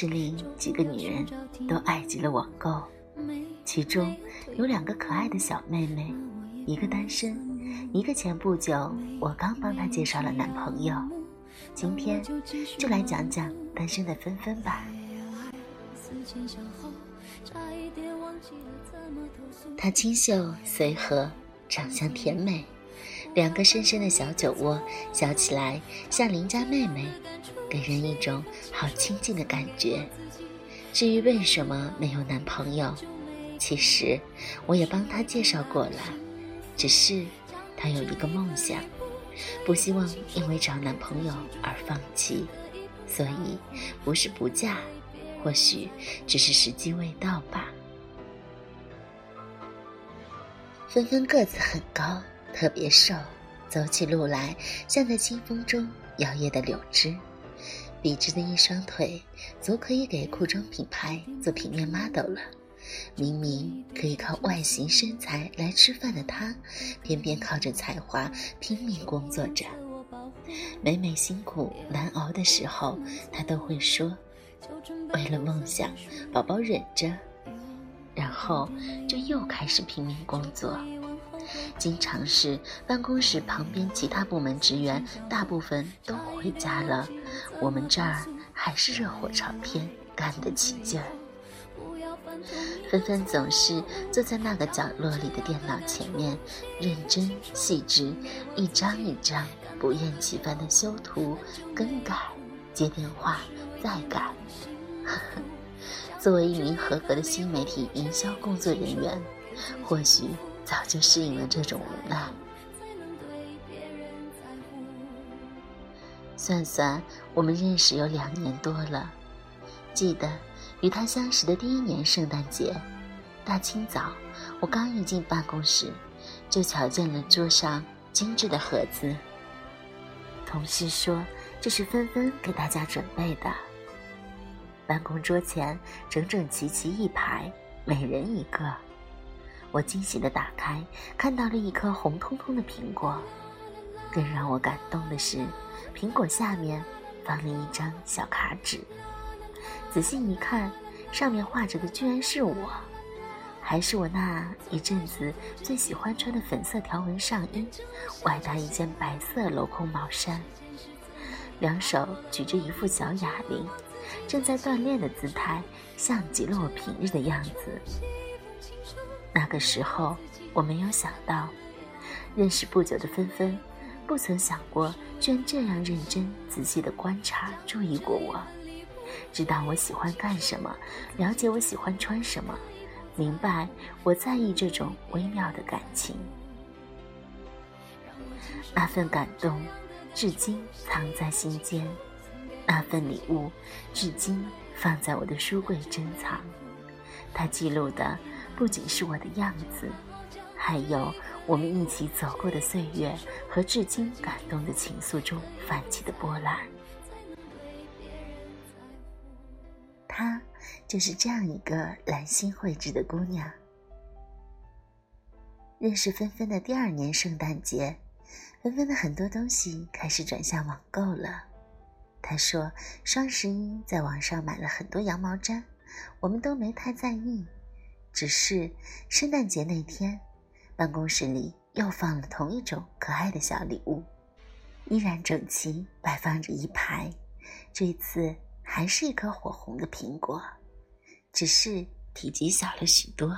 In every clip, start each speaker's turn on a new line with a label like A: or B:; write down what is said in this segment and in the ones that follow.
A: 室里几个女人都爱极了网购，其中有两个可爱的小妹妹，一个单身，一个前不久我刚帮她介绍了男朋友。今天就来讲讲单身的纷纷吧。她清秀随和，长相甜美，两个深深的小酒窝，笑起来像邻家妹妹，给人一种好亲近的感觉。至于为什么没有男朋友，其实我也帮她介绍过了，只是她有一个梦想。不希望因为找男朋友而放弃，所以不是不嫁，或许只是时机未到吧。芬芬个子很高，特别瘦，走起路来像在清风中摇曳的柳枝，笔直的一双腿足可以给裤装品牌做平面 model 了。明明可以靠外形身材来吃饭的他，偏偏靠着才华拼命工作着。每每辛苦难熬的时候，他都会说：“为了梦想，宝宝忍着。”然后就又开始拼命工作。经常是办公室旁边其他部门职员大部分都回家了，我们这儿还是热火朝天，干得起劲儿。纷纷总是坐在那个角落里的电脑前面，认真细致，一张一张不厌其烦的修图、更改、接电话、再改。呵 呵作为一名合格的新媒体营销工作人员，或许早就适应了这种无奈。算算，我们认识有两年多了，记得。与他相识的第一年圣诞节，大清早，我刚一进办公室，就瞧见了桌上精致的盒子。同事说这是芬芬给大家准备的。办公桌前整整齐齐一排，每人一个。我惊喜地打开，看到了一颗红彤彤的苹果。更让我感动的是，苹果下面放了一张小卡纸。仔细一看，上面画着的居然是我，还是我那一阵子最喜欢穿的粉色条纹上衣，外搭一件白色镂空毛衫，两手举着一副小哑铃，正在锻炼的姿态，像极了我平日的样子。那个时候，我没有想到，认识不久的芬芬，不曾想过居然这样认真仔细的观察、注意过我。知道我喜欢干什么，了解我喜欢穿什么，明白我在意这种微妙的感情。那份感动，至今藏在心间；那份礼物，至今放在我的书柜珍藏。它记录的不仅是我的样子，还有我们一起走过的岁月和至今感动的情愫中泛起的波澜。她就是这样一个兰心蕙质的姑娘。认识芬芬的第二年圣诞节，芬芬的很多东西开始转向网购了。她说双十一在网上买了很多羊毛毡，我们都没太在意。只是圣诞节那天，办公室里又放了同一种可爱的小礼物，依然整齐摆放着一排。这次。还是一颗火红的苹果，只是体积小了许多。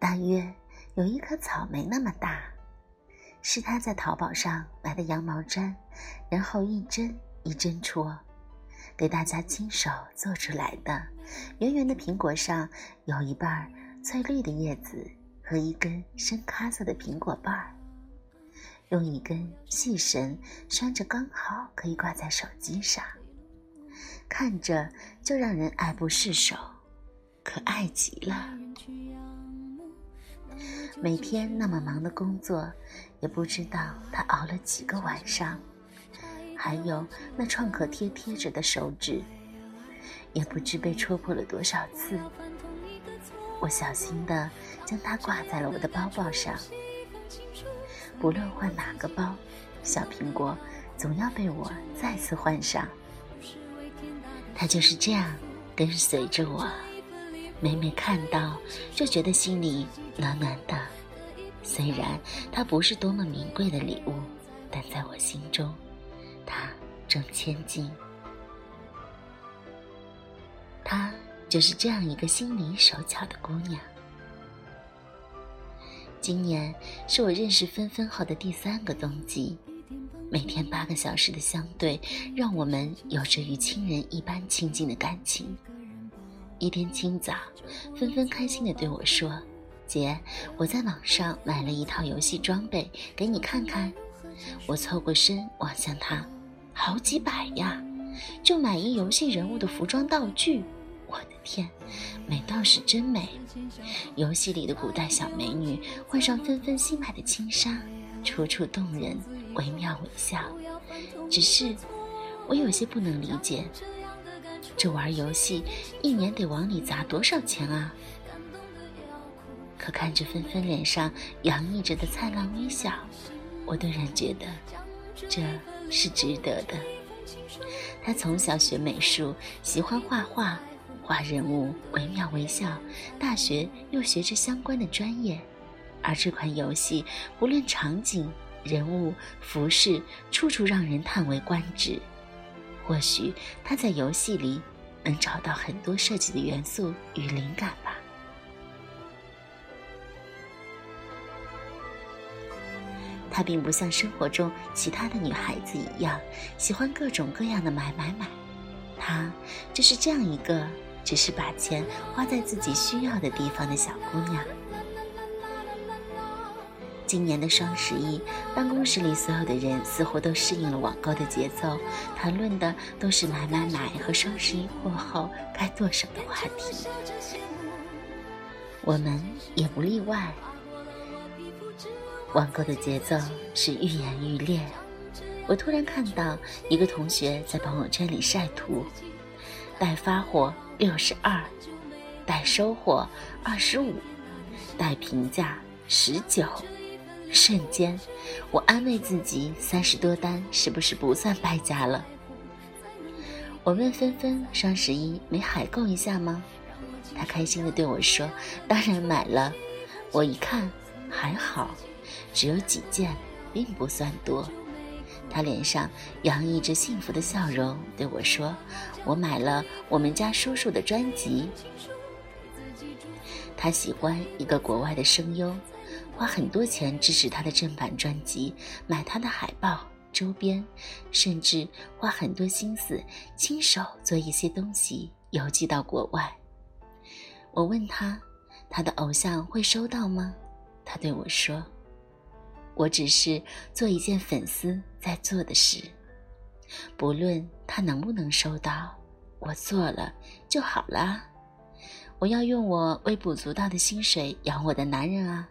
A: 大约有一颗草莓那么大，是他在淘宝上买的羊毛毡，然后一针一针戳，给大家亲手做出来的。圆圆的苹果上有一半翠绿的叶子和一根深咖色的苹果瓣儿。用一根细绳拴着，刚好可以挂在手机上，看着就让人爱不释手，可爱极了。每天那么忙的工作，也不知道他熬了几个晚上。还有那创可贴贴着的手指，也不知被戳破了多少次。我小心的将它挂在了我的包包上。不论换哪个包，小苹果总要被我再次换上。它就是这样跟随着我，每每看到就觉得心里暖暖的。虽然它不是多么名贵的礼物，但在我心中，他正千金。她就是这样一个心灵手巧的姑娘。今年是我认识芬芬后的第三个冬季，每天八个小时的相对，让我们有着与亲人一般亲近的感情。一天清早，芬芬开心地对我说：“姐，我在网上买了一套游戏装备，给你看看。”我凑过身望向她，好几百呀，就买一游戏人物的服装道具。我的天，美倒是真美！游戏里的古代小美女换上纷纷新买的轻纱，楚楚动人，惟妙惟肖。只是我有些不能理解，这玩游戏一年得往里砸多少钱啊？可看着纷纷脸上洋溢着的灿烂微笑，我顿然觉得这是值得的。他从小学美术，喜欢画画。画人物惟妙惟肖，大学又学着相关的专业，而这款游戏不论场景、人物、服饰，处处让人叹为观止。或许他在游戏里能找到很多设计的元素与灵感吧。她并不像生活中其他的女孩子一样，喜欢各种各样的买买买，她就是这样一个。只是把钱花在自己需要的地方的小姑娘。今年的双十一，办公室里所有的人似乎都适应了网购的节奏，谈论的都是买买买和双十一过后该做什么的话题。我们也不例外。网购的节奏是愈演愈烈。我突然看到一个同学在朋友圈里晒图，待发货。六十二，待收货二十五，待评价十九。瞬间，我安慰自己，三十多单是不是不算败家了？我问芬芬：“双十一没海购一下吗？”她开心地对我说：“当然买了。”我一看，还好，只有几件，并不算多。他脸上洋溢着幸福的笑容，对我说：“我买了我们家叔叔的专辑。他喜欢一个国外的声优，花很多钱支持他的正版专辑，买他的海报、周边，甚至花很多心思亲手做一些东西邮寄到国外。”我问他：“他的偶像会收到吗？”他对我说。我只是做一件粉丝在做的事，不论他能不能收到，我做了就好了。我要用我微不足道的薪水养我的男人啊！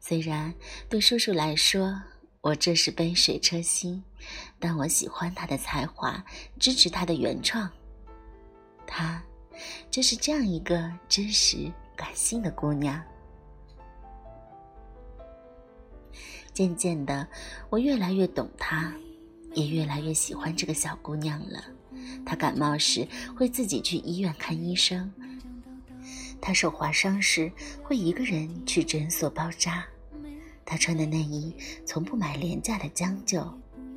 A: 虽然对叔叔来说我这是杯水车薪，但我喜欢他的才华，支持他的原创。她就是这样一个真实感性的姑娘。渐渐的，我越来越懂她，也越来越喜欢这个小姑娘了。她感冒时会自己去医院看医生，她受划伤时会一个人去诊所包扎。她穿的内衣从不买廉价的将就，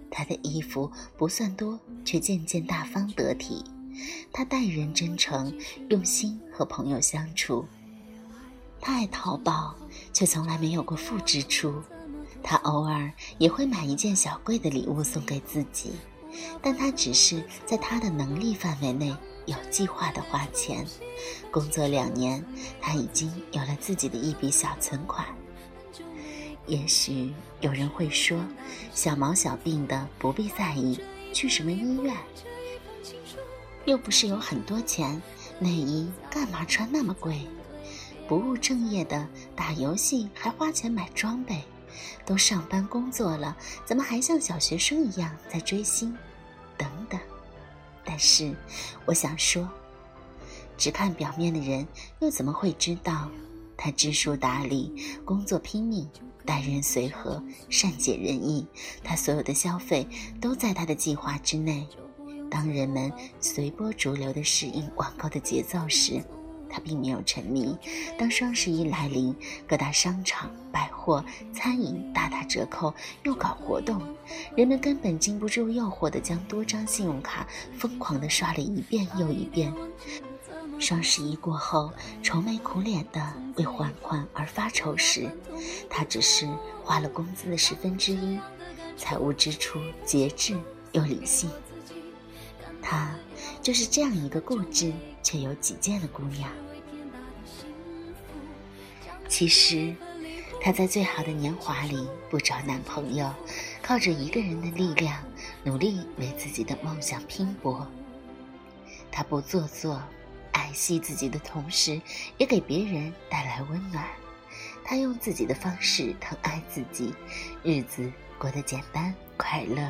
A: 她的衣服不算多，却件件大方得体。她待人真诚，用心和朋友相处。她爱淘宝，却从来没有过负支出。他偶尔也会买一件小贵的礼物送给自己，但他只是在他的能力范围内有计划的花钱。工作两年，他已经有了自己的一笔小存款。也许有人会说，小毛小病的不必在意，去什么医院？又不是有很多钱，内衣干嘛穿那么贵？不务正业的打游戏还花钱买装备。都上班工作了，怎么还像小学生一样在追星？等等。但是，我想说，只看表面的人又怎么会知道，他知书达理，工作拼命，待人随和，善解人意。他所有的消费都在他的计划之内。当人们随波逐流地适应网购的节奏时，他并没有沉迷。当双十一来临，各大商场、百货、餐饮大打折扣，又搞活动，人们根本禁不住诱惑的将多张信用卡疯狂地刷了一遍又一遍。双十一过后，愁眉苦脸的为还款而发愁时，他只是花了工资的十分之一，财务支出节制又理性。他就是这样一个固执却有己见的姑娘。其实，她在最好的年华里不找男朋友，靠着一个人的力量，努力为自己的梦想拼搏。她不做作，爱惜自己的同时，也给别人带来温暖。她用自己的方式疼爱自己，日子过得简单快乐。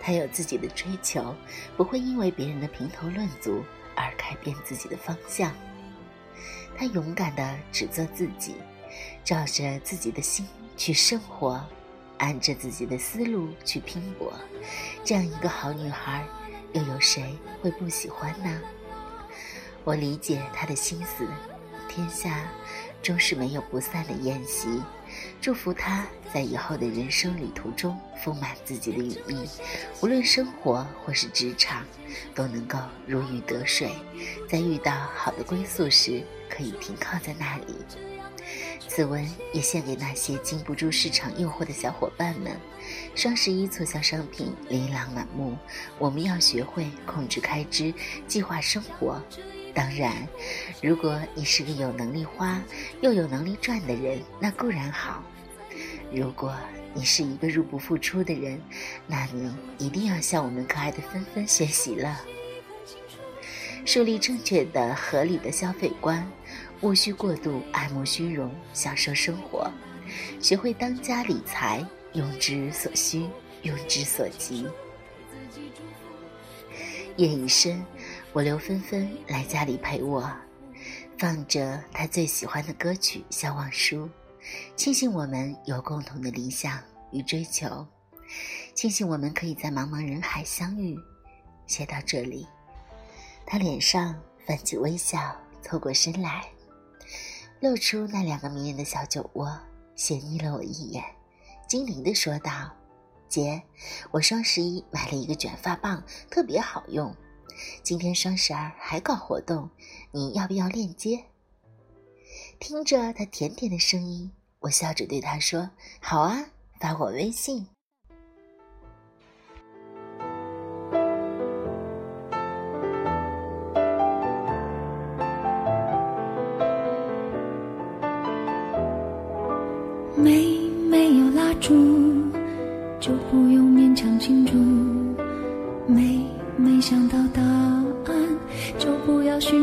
A: 他有自己的追求，不会因为别人的评头论足而改变自己的方向。她勇敢地只做自己，照着自己的心去生活，按着自己的思路去拼搏。这样一个好女孩，又有谁会不喜欢呢？我理解她的心思，天下终是没有不散的宴席。祝福他在以后的人生旅途中丰满自己的羽翼，无论生活或是职场，都能够如鱼得水，在遇到好的归宿时可以停靠在那里。此文也献给那些经不住市场诱惑的小伙伴们。双十一促销商品琳琅满目，我们要学会控制开支，计划生活。当然，如果你是个有能力花又有能力赚的人，那固然好；如果你是一个入不敷出的人，那你一定要向我们可爱的芬芬学习了。树立正确的、合理的消费观，勿需过度爱慕虚荣，享受生活，学会当家理财，用之所需，用之所及。夜已深。我留芬芬来家里陪我，放着她最喜欢的歌曲《笑忘书》，庆幸我们有共同的理想与追求，庆幸我们可以在茫茫人海相遇。写到这里，他脸上泛起微笑，凑过身来，露出那两个迷人的小酒窝，斜睨了我一眼，精灵地说道：“姐，我双十一买了一个卷发棒，特别好用。”今天双十二还搞活动，你要不要链接？听着他甜甜的声音，我笑着对他说：“好啊，发我微信。”
B: 没没有蜡烛，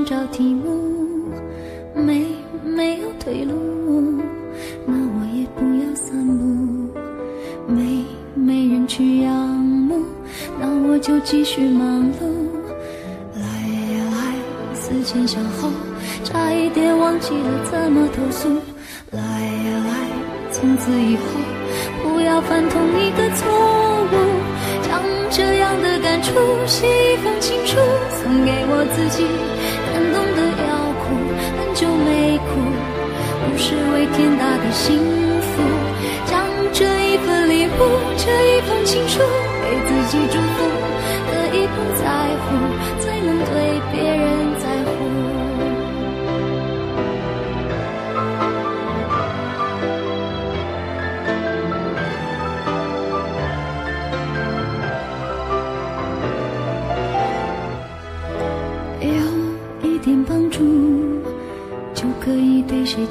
B: 找题目。没没有退路，那我也不要散步。没没人去仰慕，那我就继续忙碌。来呀来，思前想后，差一点忘记了怎么投诉。来呀来，从此以后不要犯同一个错误。将这样的感触，写一封情书，送给我自己。是为天大的幸福。将这一份礼物，这一封情书，给自己祝福。可以不在乎，